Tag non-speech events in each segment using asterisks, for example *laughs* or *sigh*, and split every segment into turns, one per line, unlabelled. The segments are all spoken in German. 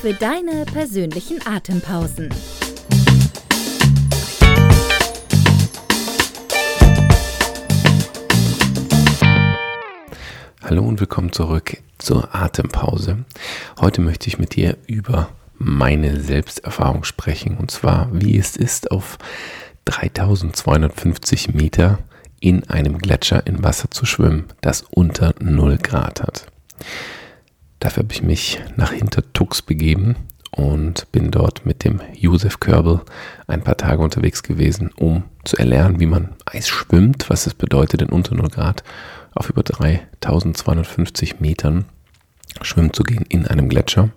Für deine persönlichen Atempausen.
Hallo und willkommen zurück zur Atempause. Heute möchte ich mit dir über meine Selbsterfahrung sprechen und zwar, wie es ist, auf 3250 Meter in einem Gletscher in Wasser zu schwimmen, das unter 0 Grad hat. Dafür habe ich mich nach Hintertux begeben und bin dort mit dem Josef Körbel ein paar Tage unterwegs gewesen, um zu erlernen, wie man Eis schwimmt, was es bedeutet, in unter 0 Grad auf über 3250 Metern schwimmen zu gehen in einem Gletscher.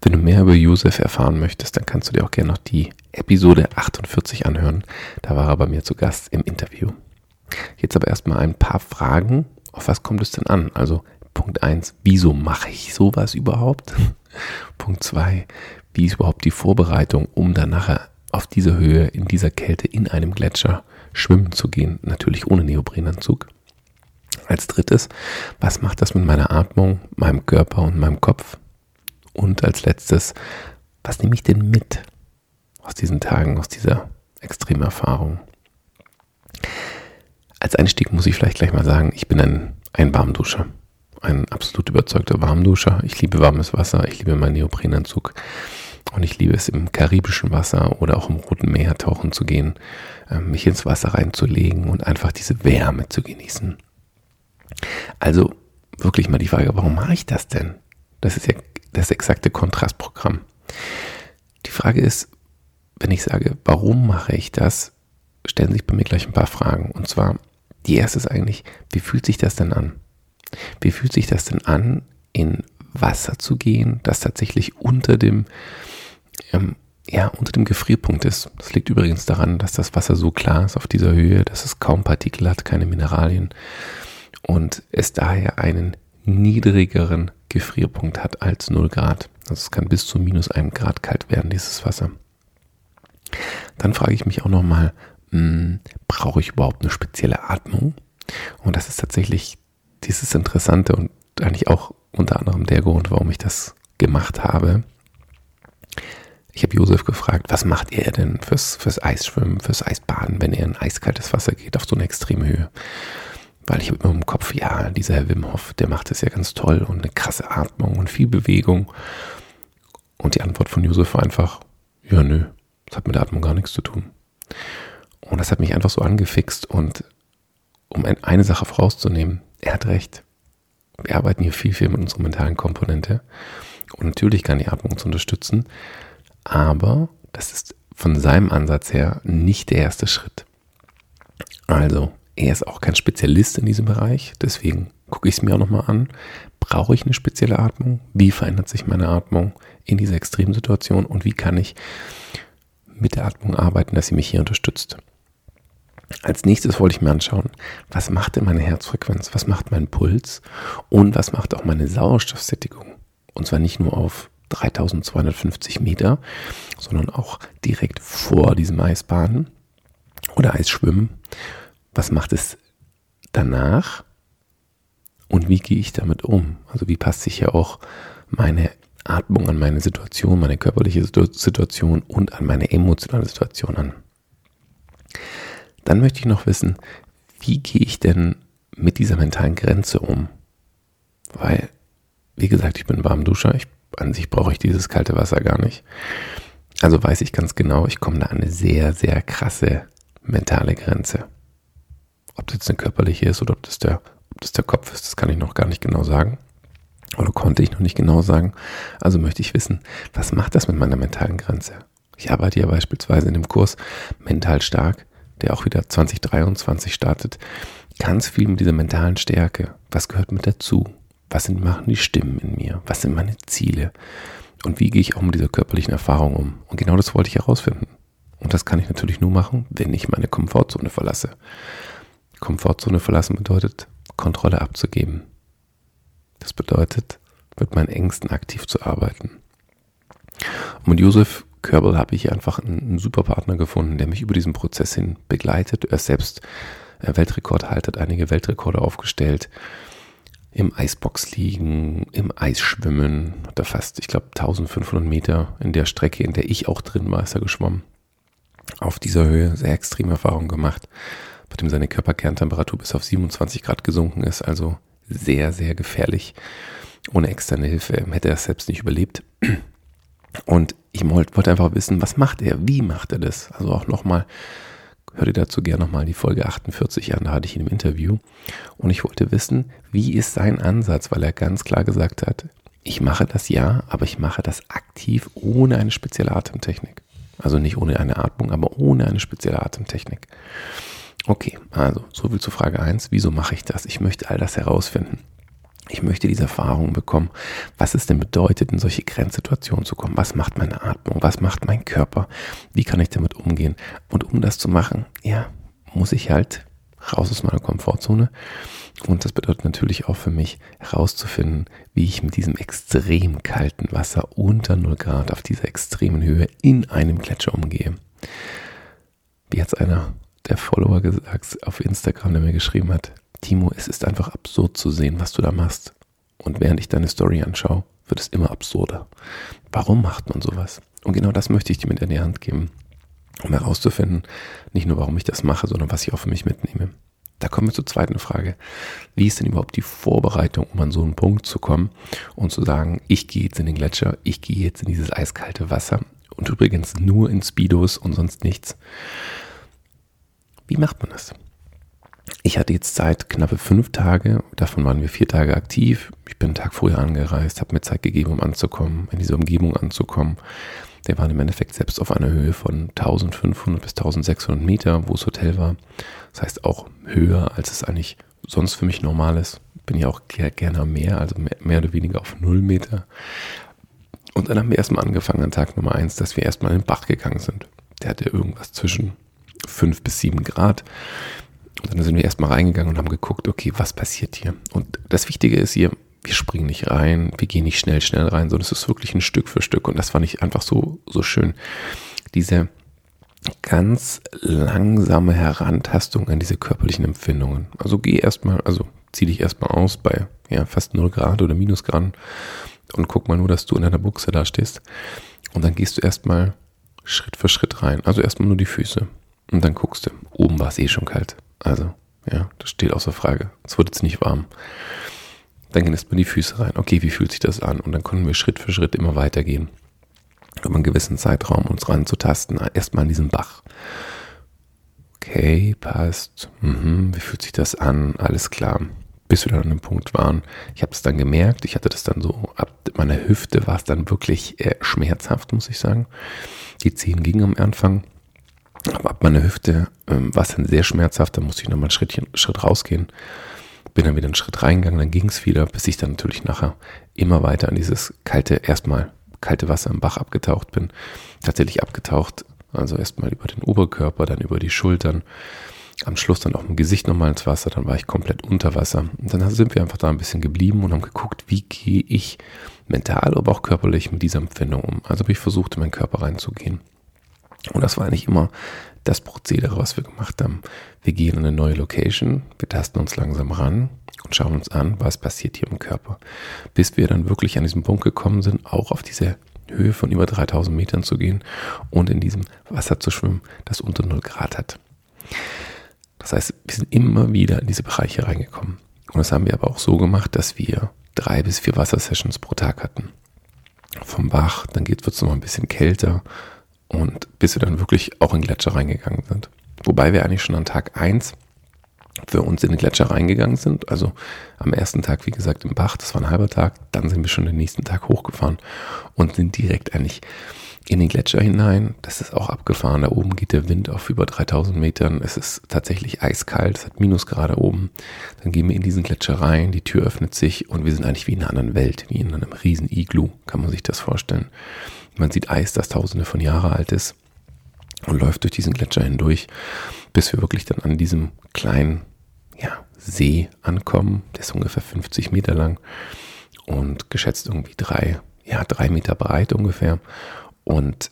Wenn du mehr über Josef erfahren möchtest, dann kannst du dir auch gerne noch die Episode 48 anhören. Da war er bei mir zu Gast im Interview. Jetzt aber erstmal ein paar Fragen. Auf was kommt es denn an? Also Punkt 1, wieso mache ich sowas überhaupt? *laughs* Punkt 2, wie ist überhaupt die Vorbereitung, um dann nachher auf dieser Höhe, in dieser Kälte, in einem Gletscher schwimmen zu gehen? Natürlich ohne Neoprenanzug. Als drittes, was macht das mit meiner Atmung, meinem Körper und meinem Kopf? Und als letztes, was nehme ich denn mit aus diesen Tagen, aus dieser extremen Erfahrung? Als Einstieg muss ich vielleicht gleich mal sagen, ich bin ein, ein Warmduscher. Ein absolut überzeugter Warmduscher. Ich liebe warmes Wasser, ich liebe meinen Neoprenanzug und ich liebe es im karibischen Wasser oder auch im Roten Meer tauchen zu gehen, ähm, mich ins Wasser reinzulegen und einfach diese Wärme zu genießen. Also wirklich mal die Frage, warum mache ich das denn? Das ist ja das exakte Kontrastprogramm. Die Frage ist, wenn ich sage, warum mache ich das, stellen sich bei mir gleich ein paar Fragen. Und zwar, die erste ist eigentlich, wie fühlt sich das denn an? Wie fühlt sich das denn an, in Wasser zu gehen, das tatsächlich unter dem, ähm, ja, unter dem Gefrierpunkt ist? Das liegt übrigens daran, dass das Wasser so klar ist auf dieser Höhe, dass es kaum Partikel hat, keine Mineralien und es daher einen niedrigeren Gefrierpunkt hat als 0 Grad. Also es kann bis zu minus einem Grad kalt werden, dieses Wasser. Dann frage ich mich auch nochmal, hm, brauche ich überhaupt eine spezielle Atmung? Und das ist tatsächlich dieses Interessante und eigentlich auch unter anderem der Grund, warum ich das gemacht habe. Ich habe Josef gefragt, was macht er denn fürs, fürs Eisschwimmen, fürs Eisbaden, wenn er in eiskaltes Wasser geht auf so eine extreme Höhe? Weil ich habe immer im Kopf, ja, dieser Herr Wim Hof, der macht es ja ganz toll und eine krasse Atmung und viel Bewegung. Und die Antwort von Josef war einfach, ja, nö, das hat mit der Atmung gar nichts zu tun. Und das hat mich einfach so angefixt und um eine Sache vorauszunehmen, er hat recht. Wir arbeiten hier viel, viel mit unserer mentalen Komponente. Und natürlich kann die Atmung uns unterstützen, aber das ist von seinem Ansatz her nicht der erste Schritt. Also, er ist auch kein Spezialist in diesem Bereich, deswegen gucke ich es mir auch nochmal an. Brauche ich eine spezielle Atmung? Wie verändert sich meine Atmung in dieser Extremsituation und wie kann ich mit der Atmung arbeiten, dass sie mich hier unterstützt? Als nächstes wollte ich mir anschauen, was macht denn meine Herzfrequenz, was macht mein Puls und was macht auch meine Sauerstoffsättigung. Und zwar nicht nur auf 3250 Meter, sondern auch direkt vor diesem Eisbaden oder Eisschwimmen. Was macht es danach und wie gehe ich damit um? Also wie passt sich ja auch meine Atmung an meine Situation, meine körperliche Situation und an meine emotionale Situation an. Dann möchte ich noch wissen, wie gehe ich denn mit dieser mentalen Grenze um? Weil, wie gesagt, ich bin Warmduscher, ich, an sich brauche ich dieses kalte Wasser gar nicht. Also weiß ich ganz genau, ich komme da an eine sehr, sehr krasse mentale Grenze. Ob das jetzt eine körperliche ist oder ob das, der, ob das der Kopf ist, das kann ich noch gar nicht genau sagen. Oder konnte ich noch nicht genau sagen. Also möchte ich wissen, was macht das mit meiner mentalen Grenze? Ich arbeite ja beispielsweise in dem Kurs mental stark der auch wieder 2023 startet, ganz viel mit dieser mentalen Stärke. Was gehört mit dazu? Was sind, machen die Stimmen in mir? Was sind meine Ziele? Und wie gehe ich auch mit dieser körperlichen Erfahrung um? Und genau das wollte ich herausfinden. Und das kann ich natürlich nur machen, wenn ich meine Komfortzone verlasse. Komfortzone verlassen bedeutet, Kontrolle abzugeben. Das bedeutet, mit meinen Ängsten aktiv zu arbeiten. Und mit Josef Körbel habe ich einfach einen, einen, super Partner gefunden, der mich über diesen Prozess hin begleitet. Er ist selbst äh, Weltrekordhalter, hat einige Weltrekorde aufgestellt. Im Eisbox liegen, im Eisschwimmen, hat er fast, ich glaube, 1500 Meter in der Strecke, in der ich auch drin war, ist er geschwommen. Auf dieser Höhe sehr extreme Erfahrungen gemacht, bei dem seine Körperkerntemperatur bis auf 27 Grad gesunken ist, also sehr, sehr gefährlich. Ohne externe Hilfe hätte er es selbst nicht überlebt. Und ich wollte einfach wissen, was macht er? Wie macht er das? Also auch nochmal, hör dir dazu gerne nochmal die Folge 48 an, da hatte ich ihn im Interview. Und ich wollte wissen, wie ist sein Ansatz, weil er ganz klar gesagt hat, ich mache das ja, aber ich mache das aktiv ohne eine spezielle Atemtechnik. Also nicht ohne eine Atmung, aber ohne eine spezielle Atemtechnik. Okay, also so viel zu Frage 1. Wieso mache ich das? Ich möchte all das herausfinden. Ich möchte diese Erfahrung bekommen, was es denn bedeutet, in solche Grenzsituationen zu kommen. Was macht meine Atmung? Was macht mein Körper? Wie kann ich damit umgehen? Und um das zu machen, ja, muss ich halt raus aus meiner Komfortzone. Und das bedeutet natürlich auch für mich herauszufinden, wie ich mit diesem extrem kalten Wasser unter 0 Grad auf dieser extremen Höhe in einem Gletscher umgehe. Wie hat einer der Follower gesagt auf Instagram, der mir geschrieben hat, Timo, es ist einfach absurd zu sehen, was du da machst. Und während ich deine Story anschaue, wird es immer absurder. Warum macht man sowas? Und genau das möchte ich dir mit in die Hand geben, um herauszufinden, nicht nur warum ich das mache, sondern was ich auch für mich mitnehme. Da kommen wir zur zweiten Frage. Wie ist denn überhaupt die Vorbereitung, um an so einen Punkt zu kommen und zu sagen, ich gehe jetzt in den Gletscher, ich gehe jetzt in dieses eiskalte Wasser und übrigens nur in Speedos und sonst nichts. Wie macht man das? Ich hatte jetzt Zeit, knappe fünf Tage, davon waren wir vier Tage aktiv. Ich bin einen Tag früher angereist, habe mir Zeit gegeben, um anzukommen, in diese Umgebung anzukommen. Wir waren im Endeffekt selbst auf einer Höhe von 1500 bis 1600 Meter, wo das Hotel war. Das heißt auch höher, als es eigentlich sonst für mich normal ist. Bin ja auch gerne also mehr, mehr oder weniger auf null Meter. Und dann haben wir erstmal angefangen an Tag Nummer eins, dass wir erstmal in den Bach gegangen sind. Der hatte irgendwas zwischen fünf bis sieben Grad. Und dann sind wir erstmal reingegangen und haben geguckt, okay, was passiert hier? Und das Wichtige ist hier, wir springen nicht rein, wir gehen nicht schnell, schnell rein, sondern es ist wirklich ein Stück für Stück. Und das fand ich einfach so, so schön. Diese ganz langsame Herantastung an diese körperlichen Empfindungen. Also geh erstmal, also zieh dich erstmal aus bei ja, fast 0 Grad oder Minusgrad und guck mal nur, dass du in deiner Buchse da stehst. Und dann gehst du erstmal Schritt für Schritt rein. Also erstmal nur die Füße. Und dann guckst du, oben war es eh schon kalt. Also, ja, das steht außer Frage. Es wird jetzt nicht warm. Dann gehen erstmal die Füße rein. Okay, wie fühlt sich das an? Und dann konnten wir Schritt für Schritt immer weitergehen. Über einen gewissen Zeitraum uns ranzutasten. Erstmal an diesem Bach. Okay, passt. Mhm, wie fühlt sich das an? Alles klar. Bis wir dann an dem Punkt waren. Ich habe es dann gemerkt. Ich hatte das dann so, ab meiner Hüfte war es dann wirklich äh, schmerzhaft, muss ich sagen. Die Zehen gingen am Anfang. Ab meiner Hüfte ähm, war es dann sehr schmerzhaft, da musste ich nochmal einen Schritt, Schritt rausgehen. Bin dann wieder einen Schritt reingegangen, dann ging es wieder, bis ich dann natürlich nachher immer weiter an dieses kalte, erstmal kalte Wasser im Bach abgetaucht bin. Tatsächlich abgetaucht, also erstmal über den Oberkörper, dann über die Schultern. Am Schluss dann auch im Gesicht nochmal ins Wasser, dann war ich komplett unter Wasser. Und dann sind wir einfach da ein bisschen geblieben und haben geguckt, wie gehe ich mental, aber auch körperlich mit dieser Empfindung um. Also habe ich versucht, in meinen Körper reinzugehen. Und das war eigentlich immer das Prozedere, was wir gemacht haben. Wir gehen in eine neue Location, wir tasten uns langsam ran und schauen uns an, was passiert hier im Körper. Bis wir dann wirklich an diesem Punkt gekommen sind, auch auf diese Höhe von über 3000 Metern zu gehen und in diesem Wasser zu schwimmen, das unter 0 Grad hat. Das heißt, wir sind immer wieder in diese Bereiche reingekommen. Und das haben wir aber auch so gemacht, dass wir drei bis vier Wassersessions pro Tag hatten. Vom Bach, dann wird es noch ein bisschen kälter, und bis wir dann wirklich auch in Gletscher reingegangen sind. Wobei wir eigentlich schon an Tag 1 für uns in den Gletscher reingegangen sind. Also am ersten Tag, wie gesagt, im Bach, das war ein halber Tag. Dann sind wir schon den nächsten Tag hochgefahren und sind direkt eigentlich in den Gletscher hinein. Das ist auch abgefahren. Da oben geht der Wind auf über 3000 Metern. Es ist tatsächlich eiskalt. Es hat Minusgrade oben. Dann gehen wir in diesen Gletscher rein. Die Tür öffnet sich und wir sind eigentlich wie in einer anderen Welt, wie in einem riesen Iglu, kann man sich das vorstellen. Man sieht Eis, das tausende von Jahre alt ist und läuft durch diesen Gletscher hindurch, bis wir wirklich dann an diesem kleinen ja, See ankommen. Der ist ungefähr 50 Meter lang und geschätzt irgendwie drei, ja, drei Meter breit ungefähr. Und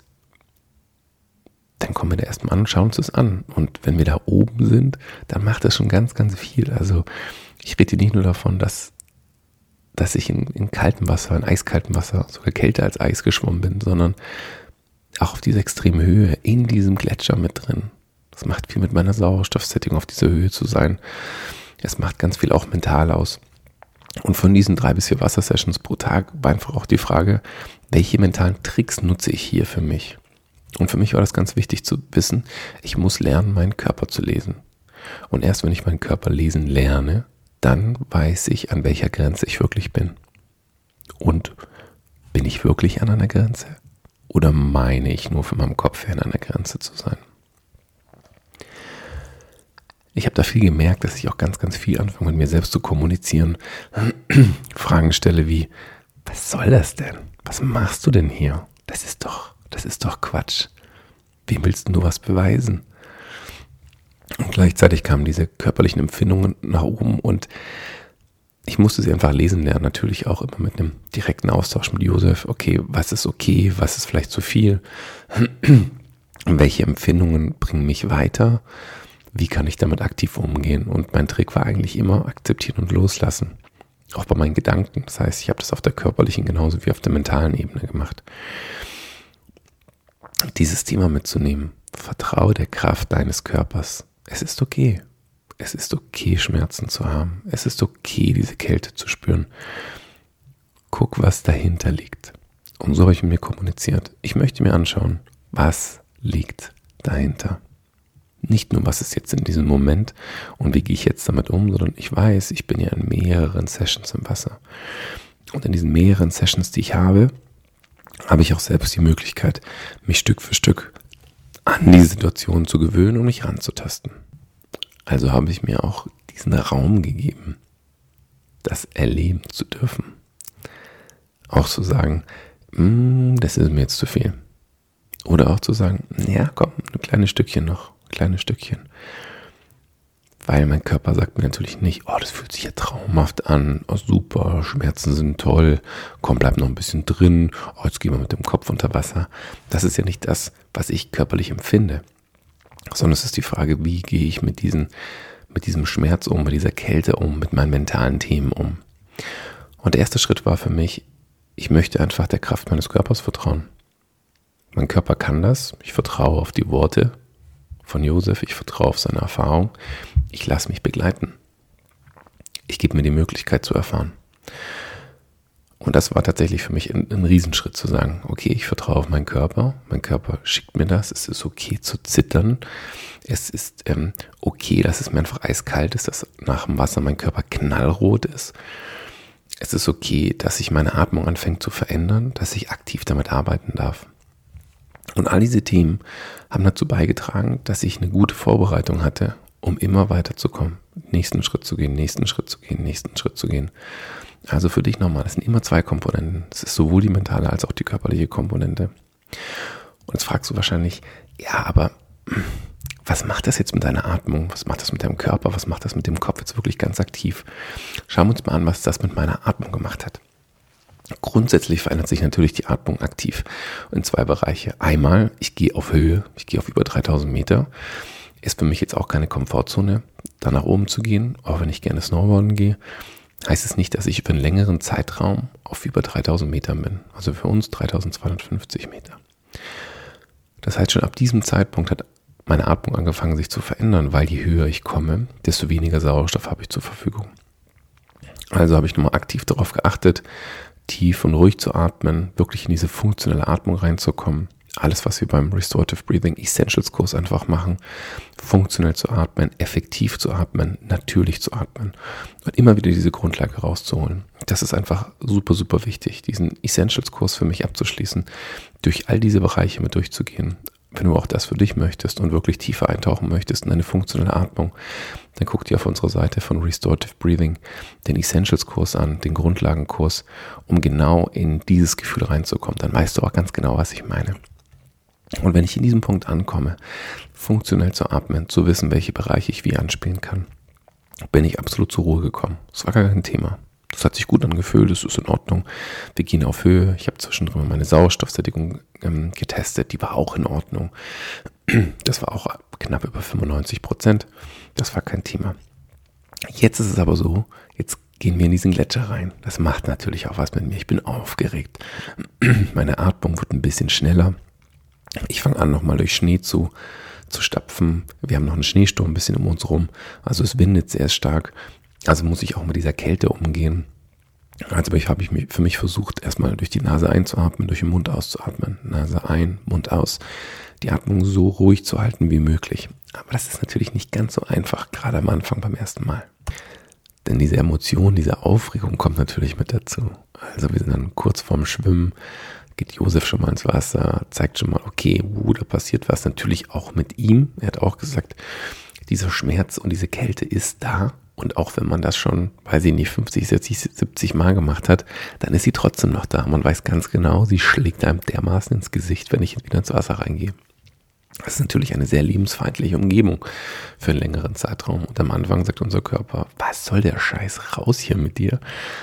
dann kommen wir da erstmal an und schauen uns das an. Und wenn wir da oben sind, dann macht das schon ganz, ganz viel. Also ich rede nicht nur davon, dass, dass ich in, in kaltem Wasser, in eiskaltem Wasser, sogar kälter als Eis geschwommen bin, sondern auch auf dieser extremen Höhe, in diesem Gletscher mit drin. Das macht viel mit meiner Sauerstoffsättigung auf dieser Höhe zu sein. Es macht ganz viel auch mental aus. Und von diesen drei bis vier Wassersessions pro Tag war einfach auch die Frage, welche mentalen Tricks nutze ich hier für mich? Und für mich war das ganz wichtig zu wissen, ich muss lernen, meinen Körper zu lesen. Und erst wenn ich meinen Körper lesen lerne, dann weiß ich, an welcher Grenze ich wirklich bin. Und bin ich wirklich an einer Grenze? Oder meine ich nur von meinem Kopf her an einer Grenze zu sein? Ich habe da viel gemerkt, dass ich auch ganz, ganz viel anfange mit mir selbst zu kommunizieren. *clears throat* Fragen stelle wie, was soll das denn? Was machst du denn hier? Das ist doch, das ist doch Quatsch. Wem willst du was beweisen? Und gleichzeitig kamen diese körperlichen Empfindungen nach oben und ich musste sie einfach lesen lernen, natürlich auch immer mit einem direkten Austausch mit Josef. Okay, was ist okay, was ist vielleicht zu viel? *clears throat* Welche Empfindungen bringen mich weiter? wie kann ich damit aktiv umgehen? Und mein Trick war eigentlich immer akzeptieren und loslassen. Auch bei meinen Gedanken. Das heißt, ich habe das auf der körperlichen genauso wie auf der mentalen Ebene gemacht. Dieses Thema mitzunehmen. Vertraue der Kraft deines Körpers. Es ist okay. Es ist okay, Schmerzen zu haben. Es ist okay, diese Kälte zu spüren. Guck, was dahinter liegt. Und so habe ich mit mir kommuniziert. Ich möchte mir anschauen, was liegt dahinter. Nicht nur, was ist jetzt in diesem Moment und wie gehe ich jetzt damit um, sondern ich weiß, ich bin ja in mehreren Sessions im Wasser. Und in diesen mehreren Sessions, die ich habe, habe ich auch selbst die Möglichkeit, mich Stück für Stück an die Situation zu gewöhnen und mich ranzutasten. Also habe ich mir auch diesen Raum gegeben, das erleben zu dürfen. Auch zu sagen, mm, das ist mir jetzt zu viel. Oder auch zu sagen, ja, komm, ein kleines Stückchen noch kleines Stückchen. Weil mein Körper sagt mir natürlich nicht, oh, das fühlt sich ja traumhaft an, oh, super, Schmerzen sind toll, komm, bleib noch ein bisschen drin, oh, jetzt gehen wir mit dem Kopf unter Wasser. Das ist ja nicht das, was ich körperlich empfinde, sondern es ist die Frage, wie gehe ich mit, diesen, mit diesem Schmerz um, mit dieser Kälte um, mit meinen mentalen Themen um. Und der erste Schritt war für mich, ich möchte einfach der Kraft meines Körpers vertrauen. Mein Körper kann das, ich vertraue auf die Worte, von Josef, ich vertraue auf seine Erfahrung, ich lasse mich begleiten. Ich gebe mir die Möglichkeit zu erfahren. Und das war tatsächlich für mich ein, ein, Riesenschritt zu sagen, okay, ich vertraue auf meinen Körper, mein Körper schickt mir das, es ist okay zu zittern, es ist ähm, okay, dass es mir einfach eiskalt ist, dass nach dem Wasser mein Körper knallrot ist. Es ist okay, dass sich meine Atmung anfängt zu verändern, dass ich aktiv damit arbeiten darf. Und all diese Themen haben dazu beigetragen, dass ich eine gute Vorbereitung hatte, um immer weiterzukommen, nächsten Schritt zu gehen, nächsten Schritt zu gehen, nächsten Schritt zu gehen. Also für dich nochmal, das sind immer zwei Komponenten. Es ist sowohl die mentale als auch die körperliche Komponente. Und jetzt fragst du wahrscheinlich, ja, aber was macht das jetzt mit deiner Atmung? Was macht das mit deinem Körper? Was macht das mit dem Kopf jetzt wirklich ganz aktiv? Schauen wir uns mal an, was das mit meiner Atmung gemacht hat. Grundsätzlich verändert sich natürlich die Atmung aktiv in zwei Bereiche. Einmal, ich gehe auf Höhe, ich gehe auf über 3000 Meter. Ist für mich jetzt auch keine Komfortzone, da nach oben zu gehen, auch wenn ich gerne Snowboarden gehe. Heißt es nicht, dass ich über einen längeren Zeitraum auf über 3000 Metern bin. Also für uns 3250 Meter. Das heißt, schon ab diesem Zeitpunkt hat meine Atmung angefangen sich zu verändern, weil je höher ich komme, desto weniger Sauerstoff habe ich zur Verfügung. Also habe ich nochmal aktiv darauf geachtet, tief und ruhig zu atmen, wirklich in diese funktionelle Atmung reinzukommen, alles, was wir beim Restorative Breathing Essentials Kurs einfach machen, funktionell zu atmen, effektiv zu atmen, natürlich zu atmen und immer wieder diese Grundlage rauszuholen. Das ist einfach super, super wichtig, diesen Essentials Kurs für mich abzuschließen, durch all diese Bereiche mit durchzugehen. Wenn du auch das für dich möchtest und wirklich tiefer eintauchen möchtest in eine funktionelle Atmung, dann guck dir auf unserer Seite von Restorative Breathing den Essentials Kurs an, den Grundlagenkurs, um genau in dieses Gefühl reinzukommen. Dann weißt du auch ganz genau, was ich meine. Und wenn ich in diesem Punkt ankomme, funktionell zu atmen, zu wissen, welche Bereiche ich wie anspielen kann, bin ich absolut zur Ruhe gekommen. Das war gar kein Thema. Das hat sich gut angefühlt, das ist in Ordnung. Wir gehen auf Höhe. Ich habe zwischendrin meine Sauerstoffsättigung ähm, getestet, die war auch in Ordnung. Das war auch knapp über 95 Prozent. Das war kein Thema. Jetzt ist es aber so, jetzt gehen wir in diesen Gletscher rein. Das macht natürlich auch was mit mir. Ich bin aufgeregt. Meine Atmung wird ein bisschen schneller. Ich fange an, nochmal durch Schnee zu, zu stapfen. Wir haben noch einen Schneesturm ein bisschen um uns rum. Also es windet sehr stark. Also muss ich auch mit dieser Kälte umgehen. Also habe ich für mich versucht, erstmal durch die Nase einzuatmen, durch den Mund auszuatmen. Nase ein, Mund aus. Die Atmung so ruhig zu halten wie möglich. Aber das ist natürlich nicht ganz so einfach, gerade am Anfang beim ersten Mal. Denn diese Emotion, diese Aufregung kommt natürlich mit dazu. Also wir sind dann kurz vorm Schwimmen, geht Josef schon mal ins Wasser, zeigt schon mal, okay, uh, da passiert was. Natürlich auch mit ihm. Er hat auch gesagt, dieser Schmerz und diese Kälte ist da. Und auch wenn man das schon, weiß ich nicht, 50, 60, 70 Mal gemacht hat, dann ist sie trotzdem noch da. Man weiß ganz genau, sie schlägt einem dermaßen ins Gesicht, wenn ich wieder ins Wasser reingehe. Das ist natürlich eine sehr lebensfeindliche Umgebung für einen längeren Zeitraum. Und am Anfang sagt unser Körper, was soll der Scheiß raus hier mit dir?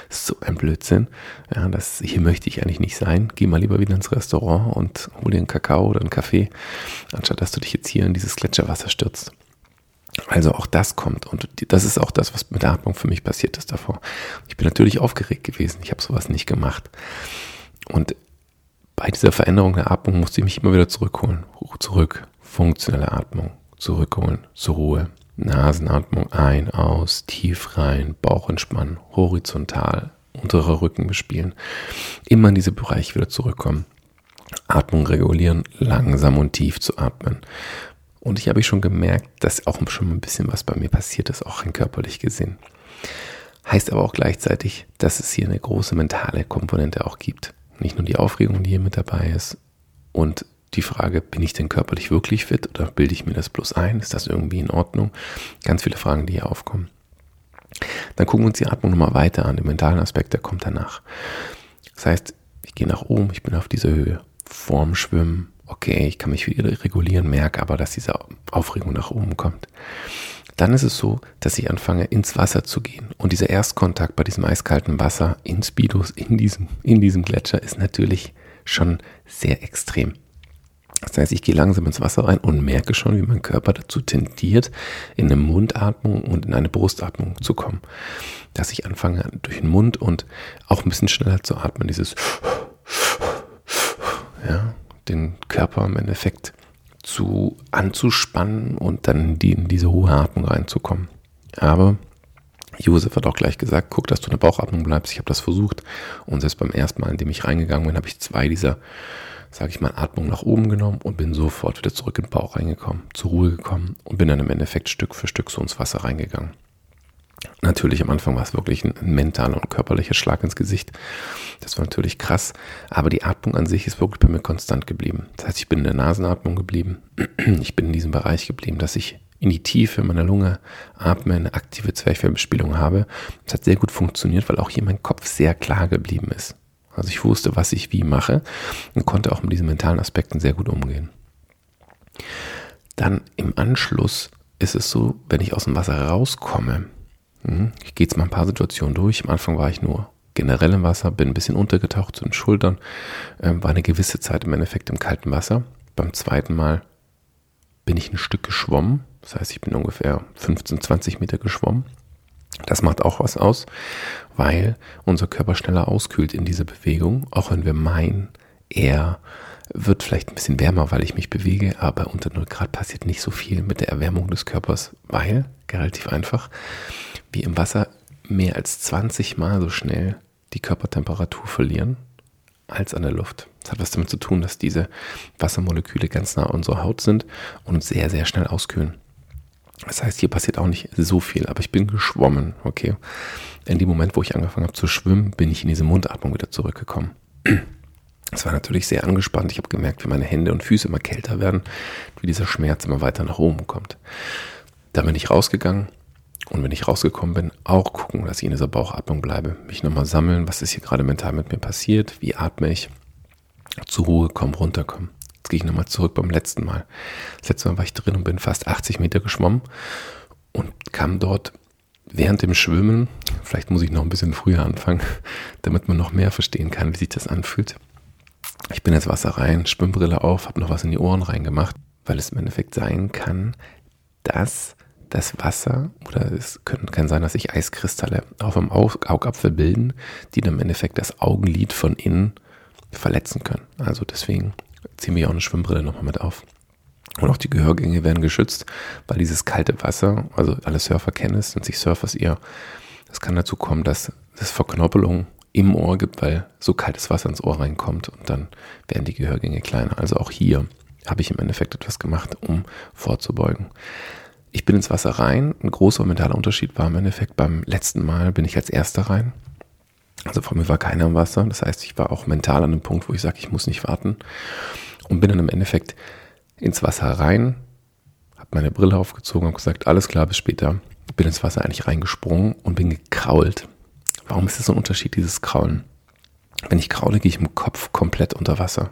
So ein Blödsinn. Ja, das, hier möchte ich eigentlich nicht sein. Geh mal lieber wieder ins Restaurant und hol dir einen Kakao oder einen Kaffee, anstatt dass du dich jetzt hier in dieses Gletscherwasser stürzt. Also auch das kommt und das ist auch das, was mit der Atmung für mich passiert ist davor. Ich bin natürlich aufgeregt gewesen. Ich habe sowas nicht gemacht. Und bei dieser Veränderung der Atmung musste ich mich immer wieder zurückholen. Zurück. Funktionelle Atmung. Zurückholen. Zur Ruhe. Nasenatmung ein, aus, tief rein, Bauch entspannen, horizontal, unterer Rücken bespielen. Immer in diese Bereiche wieder zurückkommen. Atmung regulieren, langsam und tief zu atmen. Und ich habe schon gemerkt, dass auch schon ein bisschen was bei mir passiert ist, auch rein körperlich gesehen. Heißt aber auch gleichzeitig, dass es hier eine große mentale Komponente auch gibt. Nicht nur die Aufregung, die hier mit dabei ist und die Frage, bin ich denn körperlich wirklich fit oder bilde ich mir das bloß ein? Ist das irgendwie in Ordnung? Ganz viele Fragen, die hier aufkommen. Dann gucken wir uns die Atmung nochmal weiter an. Den mentalen Aspekt, der kommt danach. Das heißt, ich gehe nach oben, ich bin auf dieser Höhe. Vorm Schwimmen, okay, ich kann mich wieder regulieren, merke aber, dass diese Aufregung nach oben kommt dann ist es so, dass ich anfange ins Wasser zu gehen. Und dieser Erstkontakt bei diesem eiskalten Wasser in Speedos, in diesem, in diesem Gletscher, ist natürlich schon sehr extrem. Das heißt, ich gehe langsam ins Wasser rein und merke schon, wie mein Körper dazu tendiert, in eine Mundatmung und in eine Brustatmung zu kommen. Dass ich anfange durch den Mund und auch ein bisschen schneller zu atmen, dieses ja, den Körper im Endeffekt zu anzuspannen und dann in diese hohe Atmung reinzukommen. Aber Josef hat auch gleich gesagt, guck, dass du in der Bauchatmung bleibst. Ich habe das versucht und selbst beim ersten Mal, in dem ich reingegangen bin, habe ich zwei dieser, sage ich mal, Atmungen nach oben genommen und bin sofort wieder zurück in den Bauch reingekommen, zur Ruhe gekommen und bin dann im Endeffekt Stück für Stück so ins Wasser reingegangen. Natürlich am Anfang war es wirklich ein mentaler und körperlicher Schlag ins Gesicht. Das war natürlich krass, aber die Atmung an sich ist wirklich bei mir konstant geblieben. Das heißt, ich bin in der Nasenatmung geblieben. *clears throat* Ich bin in diesem Bereich geblieben, dass ich in die Tiefe meiner Lunge atme, eine aktive Zwerchfellbespielung habe. Das hat sehr gut funktioniert, weil auch hier mein Kopf sehr klar geblieben ist. Also ich wusste, was ich wie mache und konnte auch mit diesen mentalen Aspekten sehr gut umgehen. Dann im Anschluss ist es so, wenn ich aus dem Wasser rauskomme, ich gehe jetzt mal ein paar Situationen durch. Am Anfang war ich nur generell im Wasser, bin ein bisschen untergetaucht zu den Schultern, ähm, war eine gewisse Zeit im Endeffekt im kalten Wasser. Beim zweiten Mal bin ich ein Stück geschwommen. Das heißt, ich bin ungefähr 15, 20 Meter geschwommen. Das macht auch was aus, weil unser Körper schneller auskühlt in dieser Bewegung, auch wenn wir meinen, er wird vielleicht ein bisschen wärmer, weil ich mich bewege, aber unter 0 Grad passiert nicht so viel mit der Erwärmung des Körpers, weil, relativ einfach, wir im Wasser mehr als 20 Mal so schnell die Körpertemperatur verlieren als an der Luft. Das hat was damit zu tun, dass diese Wassermoleküle ganz nah an unserer Haut sind und uns sehr, sehr schnell auskühlen. Das heißt, hier passiert auch nicht so viel, aber ich bin geschwommen, okay. In dem Moment, wo ich angefangen habe zu schwimmen, bin ich in diese Mundatmung wieder zurückgekommen. Es war natürlich sehr angespannt. Ich habe gemerkt, wie meine Hände und Füße immer kälter werden, wie dieser Schmerz immer weiter nach oben kommt. Dann bin ich rausgegangen und wenn ich rausgekommen bin, auch gucken, dass ich in dieser Bauchatmung bleibe. Mich nochmal sammeln, was ist hier gerade mental mit mir passiert, wie atme ich, zur Ruhe kommen, runterkommen. Jetzt gehe ich nochmal zurück beim letzten Mal. Das letzte Mal war ich drin und bin fast 80 Meter geschwommen und kam dort während dem Schwimmen, vielleicht muss ich noch ein bisschen früher anfangen, *laughs* damit man noch mehr verstehen kann, wie sich das anfühlt. Ich bin ins Wasser rein, Schwimmbrille auf, habe noch was in die Ohren reingemacht, weil es im Endeffekt sein kann, dass das Wasser oder es können, kann sein, dass sich Eiskristalle auf dem Augapfel bilden, die dann im Endeffekt das Augenlid von innen verletzen können. Also deswegen ziehen wir auch eine Schwimmbrille nochmal mit auf. Und auch die Gehörgänge werden geschützt, weil dieses kalte Wasser, also alle Surfer kennen es, sind sich Surfers eher, es kann dazu kommen, dass es Verknoppelung im Ohr gibt, weil so kaltes Wasser ins Ohr reinkommt und dann werden die Gehörgänge kleiner. Also auch hier habe ich im Endeffekt etwas gemacht, um vorzubeugen. Ich bin ins Wasser rein. Ein großer mentaler Unterschied war im Endeffekt beim letzten Mal bin ich als Erster rein. Also vor mir war keiner im Wasser. Das heißt, ich war auch mental an dem Punkt, wo ich sage, ich muss nicht warten. Und bin dann im Endeffekt ins Wasser rein, habe meine Brille aufgezogen, habe gesagt, alles klar, bis später. Bin ins Wasser eigentlich reingesprungen und bin gekrault. Warum ist das so ein Unterschied, dieses Kraulen? Wenn ich kraule, gehe ich im Kopf komplett unter Wasser.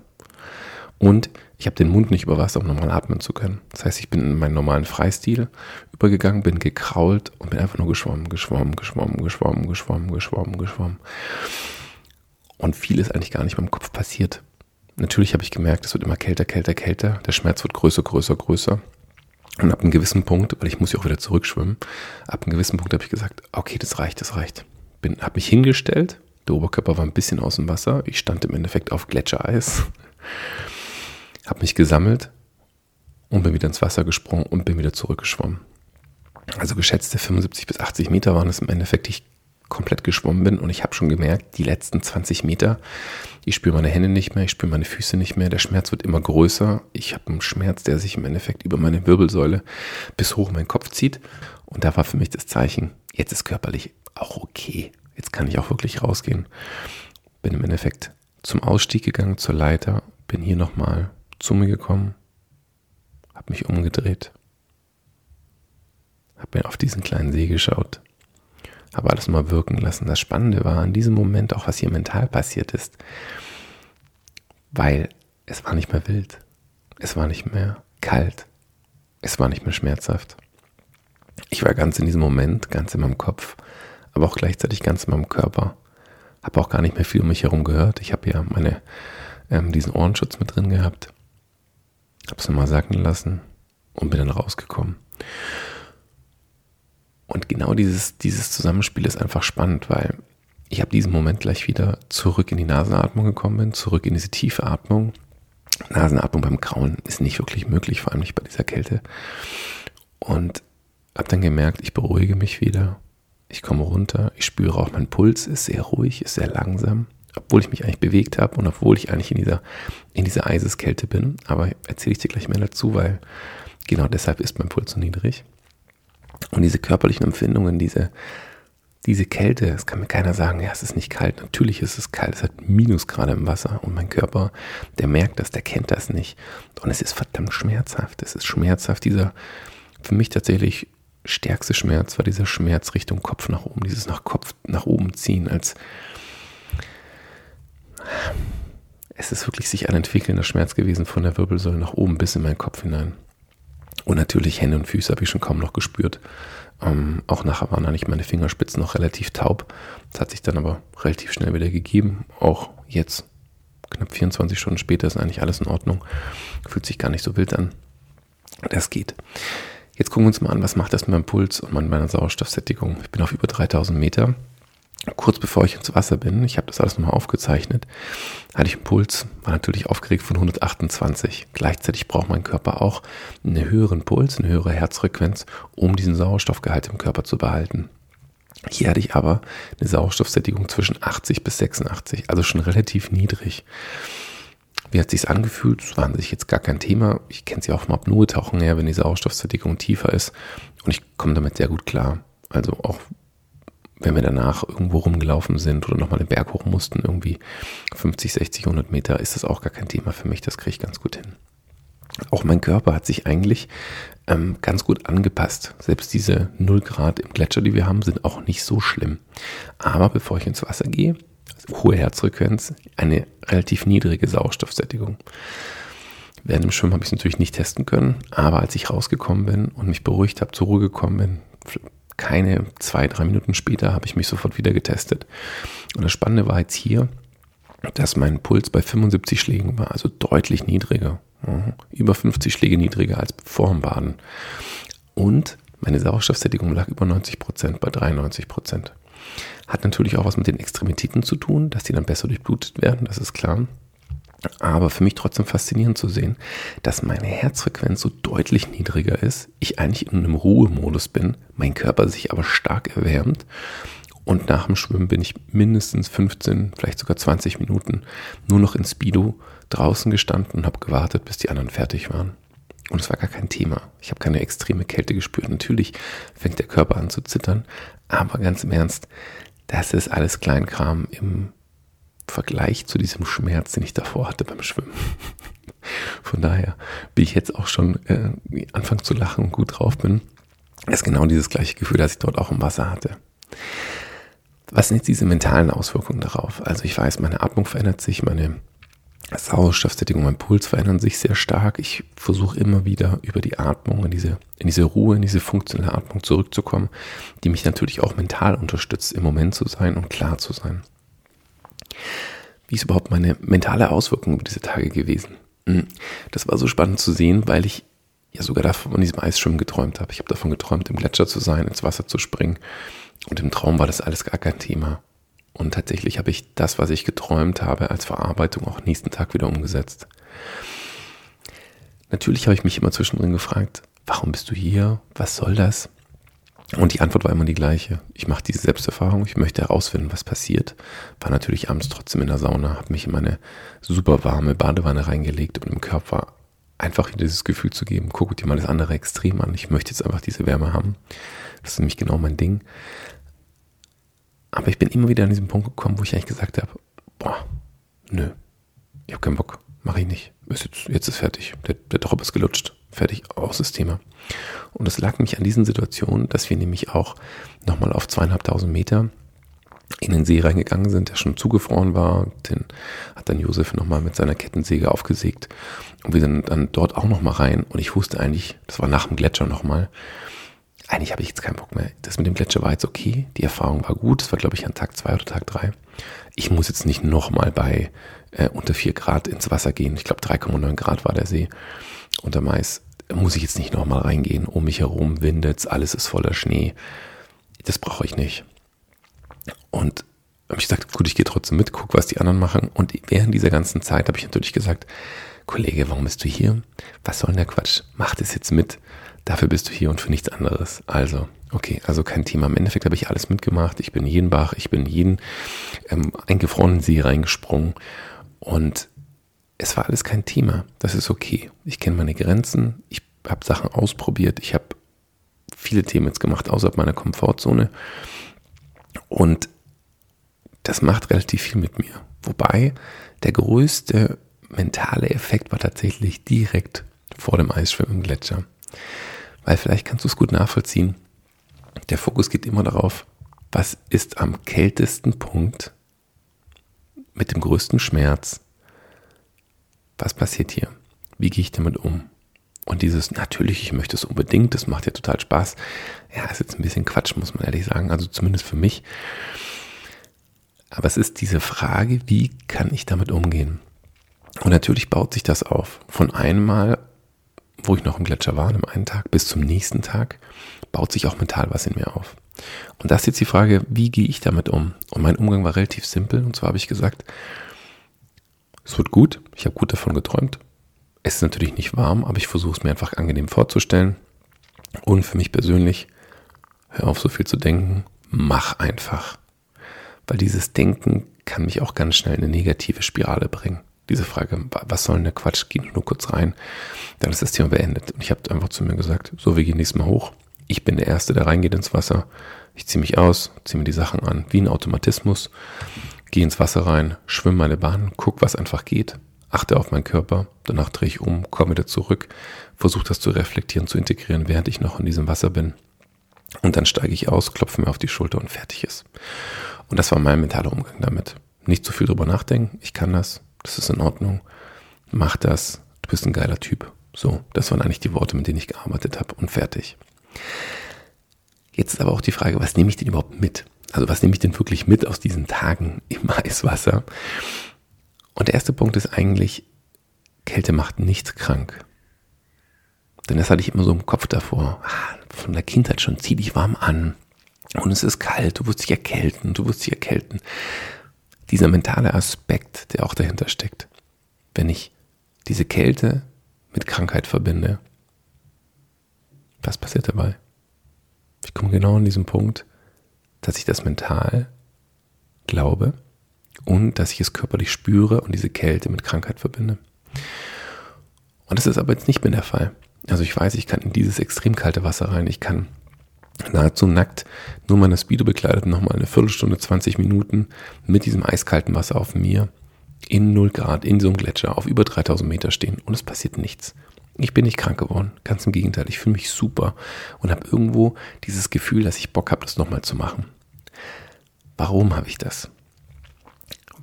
Und ich habe den Mund nicht über Wasser, um normal atmen zu können. Das heißt, ich bin in meinen normalen Freistil übergegangen, bin gekrault und bin einfach nur geschwommen, geschwommen, geschwommen, geschwommen, geschwommen, geschwommen, geschwommen. Und viel ist eigentlich gar nicht mit dem Kopf passiert. Natürlich habe ich gemerkt, es wird immer kälter, kälter, kälter. Der Schmerz wird größer, größer, größer. Und ab einem gewissen Punkt, weil ich muss ja auch wieder zurückschwimmen, ab einem gewissen Punkt habe ich gesagt, okay, das reicht, das reicht. Bin, habe mich hingestellt, der Oberkörper war ein bisschen aus dem Wasser. Ich stand im Endeffekt auf Gletschereis habe mich gesammelt und bin wieder ins Wasser gesprungen und bin wieder zurückgeschwommen. Also geschätzte 75 bis 80 Meter waren es im Endeffekt, die ich komplett geschwommen bin und ich habe schon gemerkt, die letzten 20 Meter, ich spüre meine Hände nicht mehr, ich spüre meine Füße nicht mehr, der Schmerz wird immer größer. Ich habe einen Schmerz, der sich im Endeffekt über meine Wirbelsäule bis hoch in meinen Kopf zieht und da war für mich das Zeichen, jetzt ist körperlich auch okay. Jetzt kann ich auch wirklich rausgehen. Bin im Endeffekt zum Ausstieg gegangen, zur Leiter, bin hier nochmal zu mir gekommen, habe mich umgedreht, habe mir auf diesen kleinen See geschaut, habe alles mal wirken lassen. Das Spannende war in diesem Moment auch, was hier mental passiert ist, weil es war nicht mehr wild, es war nicht mehr kalt, es war nicht mehr schmerzhaft. Ich war ganz in diesem Moment, ganz in meinem Kopf, aber auch gleichzeitig ganz in meinem Körper. Habe auch gar nicht mehr viel um mich herum gehört. Ich habe ja meine, ähm, diesen Ohrenschutz mit drin gehabt. Habe es nochmal sacken lassen und bin dann rausgekommen. Und genau dieses, dieses Zusammenspiel ist einfach spannend, weil ich habe diesen Moment gleich wieder zurück in die Nasenatmung gekommen bin, zurück in diese tiefe Atmung. Nasenatmung beim Grauen ist nicht wirklich möglich, vor allem nicht bei dieser Kälte. Und habe dann gemerkt, ich beruhige mich wieder, ich komme runter, ich spüre auch, mein Puls ist sehr ruhig, ist sehr langsam obwohl ich mich eigentlich bewegt habe und obwohl ich eigentlich in dieser, in dieser Eiseskälte bin. Aber erzähle ich dir gleich mehr dazu, weil genau deshalb ist mein Puls so niedrig. Und diese körperlichen Empfindungen, diese, diese Kälte, es kann mir keiner sagen, ja, es ist nicht kalt. Natürlich ist es kalt, es hat Minusgrade im Wasser und mein Körper, der merkt das, der kennt das nicht. Und es ist verdammt schmerzhaft. Es ist schmerzhaft, dieser für mich tatsächlich stärkste Schmerz war dieser Schmerz Richtung Kopf nach oben, dieses nach Kopf nach oben ziehen, als es ist wirklich sich ein entwickelnder Schmerz gewesen von der Wirbelsäule nach oben bis in meinen Kopf hinein. Und natürlich Hände und Füße habe ich schon kaum noch gespürt. Ähm, auch nachher waren eigentlich meine Fingerspitzen noch relativ taub. Das hat sich dann aber relativ schnell wieder gegeben. Auch jetzt, knapp 24 Stunden später, ist eigentlich alles in Ordnung. Fühlt sich gar nicht so wild an. Das geht. Jetzt gucken wir uns mal an, was macht das mit meinem Puls und meiner Sauerstoffsättigung. Ich bin auf über 3000 Meter kurz bevor ich ins Wasser bin, ich habe das alles nochmal aufgezeichnet, hatte ich einen Puls, war natürlich aufgeregt von 128. Gleichzeitig braucht mein Körper auch einen höheren Puls, eine höhere Herzfrequenz, um diesen Sauerstoffgehalt im Körper zu behalten. Hier hatte ich aber eine Sauerstoffsättigung zwischen 80 bis 86, also schon relativ niedrig. Wie hat sich's angefühlt? Das war an sich jetzt gar kein Thema. Ich kenne es ja auch vom Apnoe-Tauchen her, wenn die Sauerstoffsättigung tiefer ist. Und ich komme damit sehr gut klar. Also auch wenn wir danach irgendwo rumgelaufen sind oder nochmal den Berg hoch mussten, irgendwie 50, 60, 100 Meter, ist das auch gar kein Thema für mich. Das kriege ich ganz gut hin. Auch mein Körper hat sich eigentlich ähm, ganz gut angepasst. Selbst diese 0 Grad im Gletscher, die wir haben, sind auch nicht so schlimm. Aber bevor ich ins Wasser gehe, hohe Herzfrequenz, eine relativ niedrige Sauerstoffsättigung. Während dem Schwimmen habe ich es natürlich nicht testen können, aber als ich rausgekommen bin und mich beruhigt habe, zur Ruhe gekommen bin, keine zwei, drei Minuten später habe ich mich sofort wieder getestet. Und das Spannende war jetzt hier, dass mein Puls bei 75 Schlägen war, also deutlich niedriger. Mhm. Über 50 Schläge niedriger als vor dem Baden. Und meine Sauerstoffsättigung lag über 90 Prozent, bei 93 Prozent. Hat natürlich auch was mit den Extremitäten zu tun, dass die dann besser durchblutet werden, das ist klar. Aber für mich trotzdem faszinierend zu sehen, dass meine Herzfrequenz so deutlich niedriger ist, ich eigentlich in einem Ruhemodus bin, mein Körper sich aber stark erwärmt und nach dem Schwimmen bin ich mindestens 15, vielleicht sogar 20 Minuten nur noch in Speedo draußen gestanden und habe gewartet, bis die anderen fertig waren. Und es war gar kein Thema. Ich habe keine extreme Kälte gespürt. Natürlich fängt der Körper an zu zittern, aber ganz im Ernst, das ist alles Kleinkram im Vergleich zu diesem Schmerz, den ich davor hatte beim Schwimmen. *laughs* Von daher bin ich jetzt auch schon äh, anfangs zu lachen und gut drauf bin. Das ist genau dieses gleiche Gefühl, das ich dort auch im Wasser hatte. Was sind jetzt diese mentalen Auswirkungen darauf? Also ich weiß, meine Atmung verändert sich, meine Sauerstoffsättigung, mein Puls verändern sich sehr stark. Ich versuche immer wieder über die Atmung in diese, in diese Ruhe, in diese funktionelle Atmung zurückzukommen, die mich natürlich auch mental unterstützt, im Moment zu sein und klar zu sein. Wie ist überhaupt meine mentale Auswirkung über diese Tage gewesen? Hm, das war so spannend zu sehen, weil ich ja sogar davon von diesem Eisschwimmen geträumt habe. Ich habe davon geträumt, im Gletscher zu sein, ins Wasser zu springen. Und im Traum war das alles gar kein Thema. Und tatsächlich habe ich das, was ich geträumt habe, als Verarbeitung auch nächsten Tag wieder umgesetzt. Natürlich habe ich mich immer zwischendrin gefragt, warum bist du hier? Was soll das? Und die Antwort war immer die gleiche. Ich mache diese Selbsterfahrung, ich möchte herausfinden, was passiert. War natürlich abends trotzdem in der Sauna, habe mich in meine super warme Badewanne reingelegt und im Körper einfach dieses Gefühl zu geben, guck dir mal das andere Extrem an. Ich möchte jetzt einfach diese Wärme haben. Das ist nämlich genau mein Ding. Aber ich bin immer wieder an diesen Punkt gekommen, wo ich eigentlich gesagt habe, boah, nö, ich habe keinen Bock, mache ich nicht. Ist jetzt, jetzt ist fertig. Der, der Drop ist gelutscht. Fertig, aus das Thema. Und es lag mich an diesen Situationen, dass wir nämlich auch nochmal auf zweieinhalbtausend Meter in den See reingegangen sind, der schon zugefroren war. Den hat dann Josef nochmal mit seiner Kettensäge aufgesägt. Und wir sind dann dort auch nochmal rein. Und ich wusste eigentlich, das war nach dem Gletscher nochmal, eigentlich habe ich jetzt keinen Bock mehr. Das mit dem Gletscher war jetzt okay. Die Erfahrung war gut. Das war, glaube ich, an Tag zwei oder Tag drei. Ich muss jetzt nicht nochmal bei äh, unter vier Grad ins Wasser gehen. Ich glaube, 3,9 Grad war der See unter Mais. Muss ich jetzt nicht nochmal reingehen. Um mich herum windet's, alles ist voller Schnee. Das brauche ich nicht. Und habe ich gesagt, gut, ich gehe trotzdem mit, guck, was die anderen machen. Und während dieser ganzen Zeit habe ich natürlich gesagt, Kollege, warum bist du hier? Was soll denn der Quatsch? Mach das jetzt mit. Dafür bist du hier und für nichts anderes. Also, okay, also kein Thema. Im Endeffekt habe ich alles mitgemacht. Ich bin jeden Bach, ich bin jeden ähm, eingefrorenen See reingesprungen und es war alles kein Thema. Das ist okay. Ich kenne meine Grenzen. Ich habe Sachen ausprobiert. Ich habe viele Themen jetzt gemacht außerhalb meiner Komfortzone. Und das macht relativ viel mit mir. Wobei der größte mentale Effekt war tatsächlich direkt vor dem Eisschwimmen im Gletscher. Weil vielleicht kannst du es gut nachvollziehen. Der Fokus geht immer darauf, was ist am kältesten Punkt mit dem größten Schmerz? Was passiert hier? Wie gehe ich damit um? Und dieses, natürlich, ich möchte es unbedingt, das macht ja total Spaß. Ja, ist jetzt ein bisschen Quatsch, muss man ehrlich sagen, also zumindest für mich. Aber es ist diese Frage, wie kann ich damit umgehen? Und natürlich baut sich das auf. Von einmal wo ich noch im Gletscher war, einem einen Tag bis zum nächsten Tag, baut sich auch mental was in mir auf. Und das ist jetzt die Frage, wie gehe ich damit um? Und mein Umgang war relativ simpel. Und zwar habe ich gesagt, es wird gut, ich habe gut davon geträumt. Es ist natürlich nicht warm, aber ich versuche es mir einfach angenehm vorzustellen. Und für mich persönlich, hör auf so viel zu denken, mach einfach. Weil dieses Denken kann mich auch ganz schnell in eine negative Spirale bringen. diese Frage, was soll denn der Quatsch, geh nur kurz rein, dann ist das Thema beendet. Und ich habe einfach zu mir gesagt, so, wir gehen nächstes Mal hoch. Ich bin der Erste, der reingeht ins Wasser. Ich ziehe mich aus, ziehe mir die Sachen an, wie ein Automatismus, gehe ins Wasser rein, schwimme meine Bahn, guck, was einfach geht, achte auf meinen Körper, danach drehe ich um, komme wieder zurück, versuche das zu reflektieren, zu integrieren, während ich noch in diesem Wasser bin. Und dann steige ich aus, klopfe mir auf die Schulter und fertig ist. Und das war mein mentaler Umgang damit. Nicht zu viel drüber nachdenken, ich kann das, das ist in Ordnung, mach das, du bist ein geiler Typ. So, das waren eigentlich die Worte, mit denen ich gearbeitet habe und fertig. Jetzt ist aber auch die Frage, was nehme ich denn überhaupt mit? Also was nehme ich denn wirklich mit aus diesen Tagen *laughs* im Eiswasser? Und der erste Punkt ist eigentlich, Kälte macht nichts krank. Denn das hatte ich immer so im Kopf davor. Ah, von der Kindheit schon, zieh dich warm an. Und es ist kalt, du wirst dich erkälten, du wirst dich erkälten. Dieser mentale Aspekt, der auch dahinter steckt. Wenn ich diese Kälte mit Krankheit verbinde, was passiert dabei? Ich komme genau an diesen Punkt, dass ich das mental glaube und dass ich es körperlich spüre und diese Kälte mit Krankheit verbinde. Und das ist aber jetzt nicht mehr der Fall. Also ich weiß, ich kann in dieses extrem kalte Wasser rein, ich kann nahezu nackt nur meine Speedo bekleidet nochmal eine Viertelstunde, 20 Minuten mit diesem eiskalten Wasser auf mir in 0 Grad, in so einem Gletscher auf über 3000 Meter stehen und es passiert nichts. Ich bin nicht krank geworden, ganz im Gegenteil, ich fühle mich super und habe irgendwo dieses Gefühl, dass ich Bock habe, das nochmal zu machen. Warum habe ich das?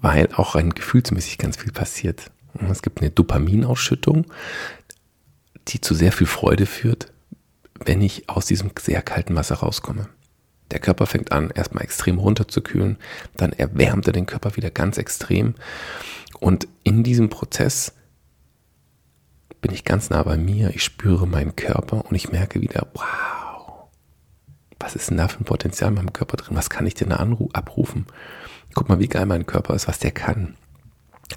Weil auch rein gefühlsmäßig ganz viel passiert. Es gibt eine Dopaminausschüttung, die zu sehr viel Freude führt, wenn ich aus diesem sehr kalten Wasser rauskomme. Der Körper fängt an, erstmal extrem runterzukühlen, dann erwärmt er den Körper wieder ganz extrem. Und in diesem Prozess bin ich ganz nah bei mir, ich spüre meinen Körper und ich merke wieder, wow, was ist denn da für ein Potenzial in meinem Körper drin? Was kann ich denn da abrufen? Guck mal, wie geil mein Körper ist, was der kann.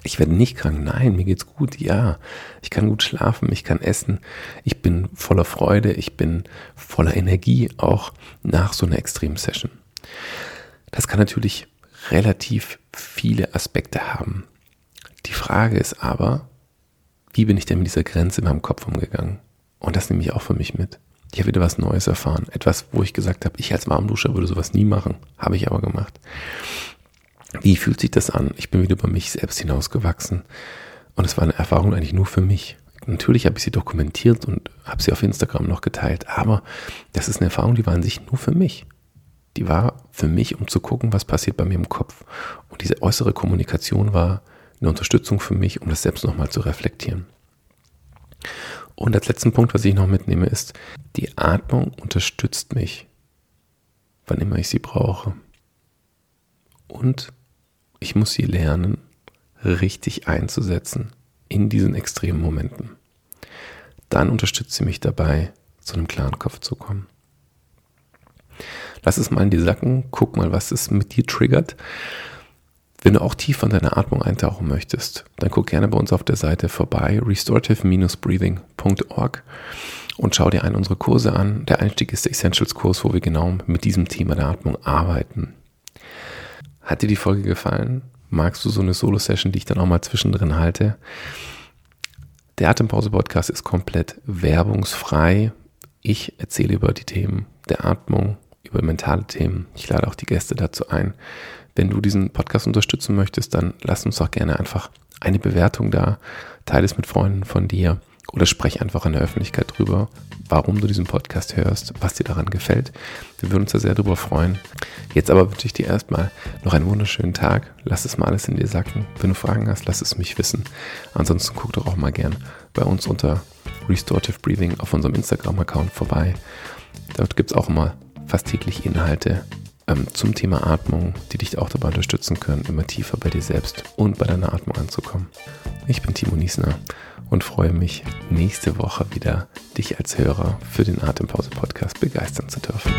Ich werde nicht krank. Nein, mir geht's gut. Ja, ich kann gut schlafen, ich kann essen. Ich bin voller Freude, ich bin voller Energie, auch nach so einer Extrem-Session. Das kann natürlich relativ viele Aspekte haben. Die Frage ist aber, wie bin ich denn mit dieser Grenze in meinem Kopf umgegangen? Und das nehme ich auch für mich mit. Ich habe wieder was Neues erfahren. Etwas, wo ich gesagt habe, ich als Warmduscher würde sowas nie machen. Habe ich aber gemacht. Wie fühlt sich das an? Ich bin wieder über mich selbst hinausgewachsen. Und es war eine Erfahrung eigentlich nur für mich. Natürlich habe ich sie dokumentiert und habe sie auf Instagram noch geteilt, aber das ist eine Erfahrung, die war an sich nur für mich. Die war für mich, um zu gucken, was passiert bei mir im Kopf. Und diese äußere Kommunikation war eine Unterstützung für mich, um das selbst nochmal zu reflektieren. Und als letzten Punkt, was ich noch mitnehme, ist, die Atmung unterstützt mich, wann immer ich sie brauche. Und ich muss sie lernen, richtig einzusetzen in diesen extremen Momenten. Dann unterstützt sie mich dabei, zu einem klaren Kopf zu kommen. Lass es mal in die Sacken, guck mal, was es mit dir triggert. Wenn du auch tief an deiner Atmung eintauchen möchtest, dann guck gerne bei uns auf der Seite vorbei, restorative-breathing.org und schau dir einen unserer Kurse an. Der Einstieg ist der Essentials-Kurs, wo wir genau mit diesem Thema der Atmung arbeiten. Hat dir die Folge gefallen? Magst du so eine Solo-Session, die ich dann auch mal zwischendrin halte? Der Atempause-Podcast ist komplett werbungsfrei. Ich erzähle über die Themen der Atmung, über mentale Themen. Ich lade auch die Gäste dazu ein. Wenn du diesen Podcast unterstützen möchtest, dann lass uns doch gerne einfach eine Bewertung da. Teile es mit Freunden von dir oder sprech einfach in der Öffentlichkeit drüber, warum du diesen Podcast hörst, was dir daran gefällt. Wir würden uns da sehr drüber freuen. Jetzt aber wünsche ich dir erstmal noch einen wunderschönen Tag. Lass es mal alles in dir sacken. Wenn du Fragen hast, lass es mich wissen. Ansonsten guck doch auch mal gern bei uns unter Restorative Breathing auf unserem Instagram-Account vorbei. Dort gibt es auch immer fast täglich Inhalte ähm, zum Thema Atmung, die dich auch dabei unterstützen können, immer tiefer bei dir selbst und bei deiner Atmung anzukommen. Ich bin Timo Niesner und freue mich, nächste Woche wieder dich als Hörer für den Atempause-Podcast begeistern zu dürfen.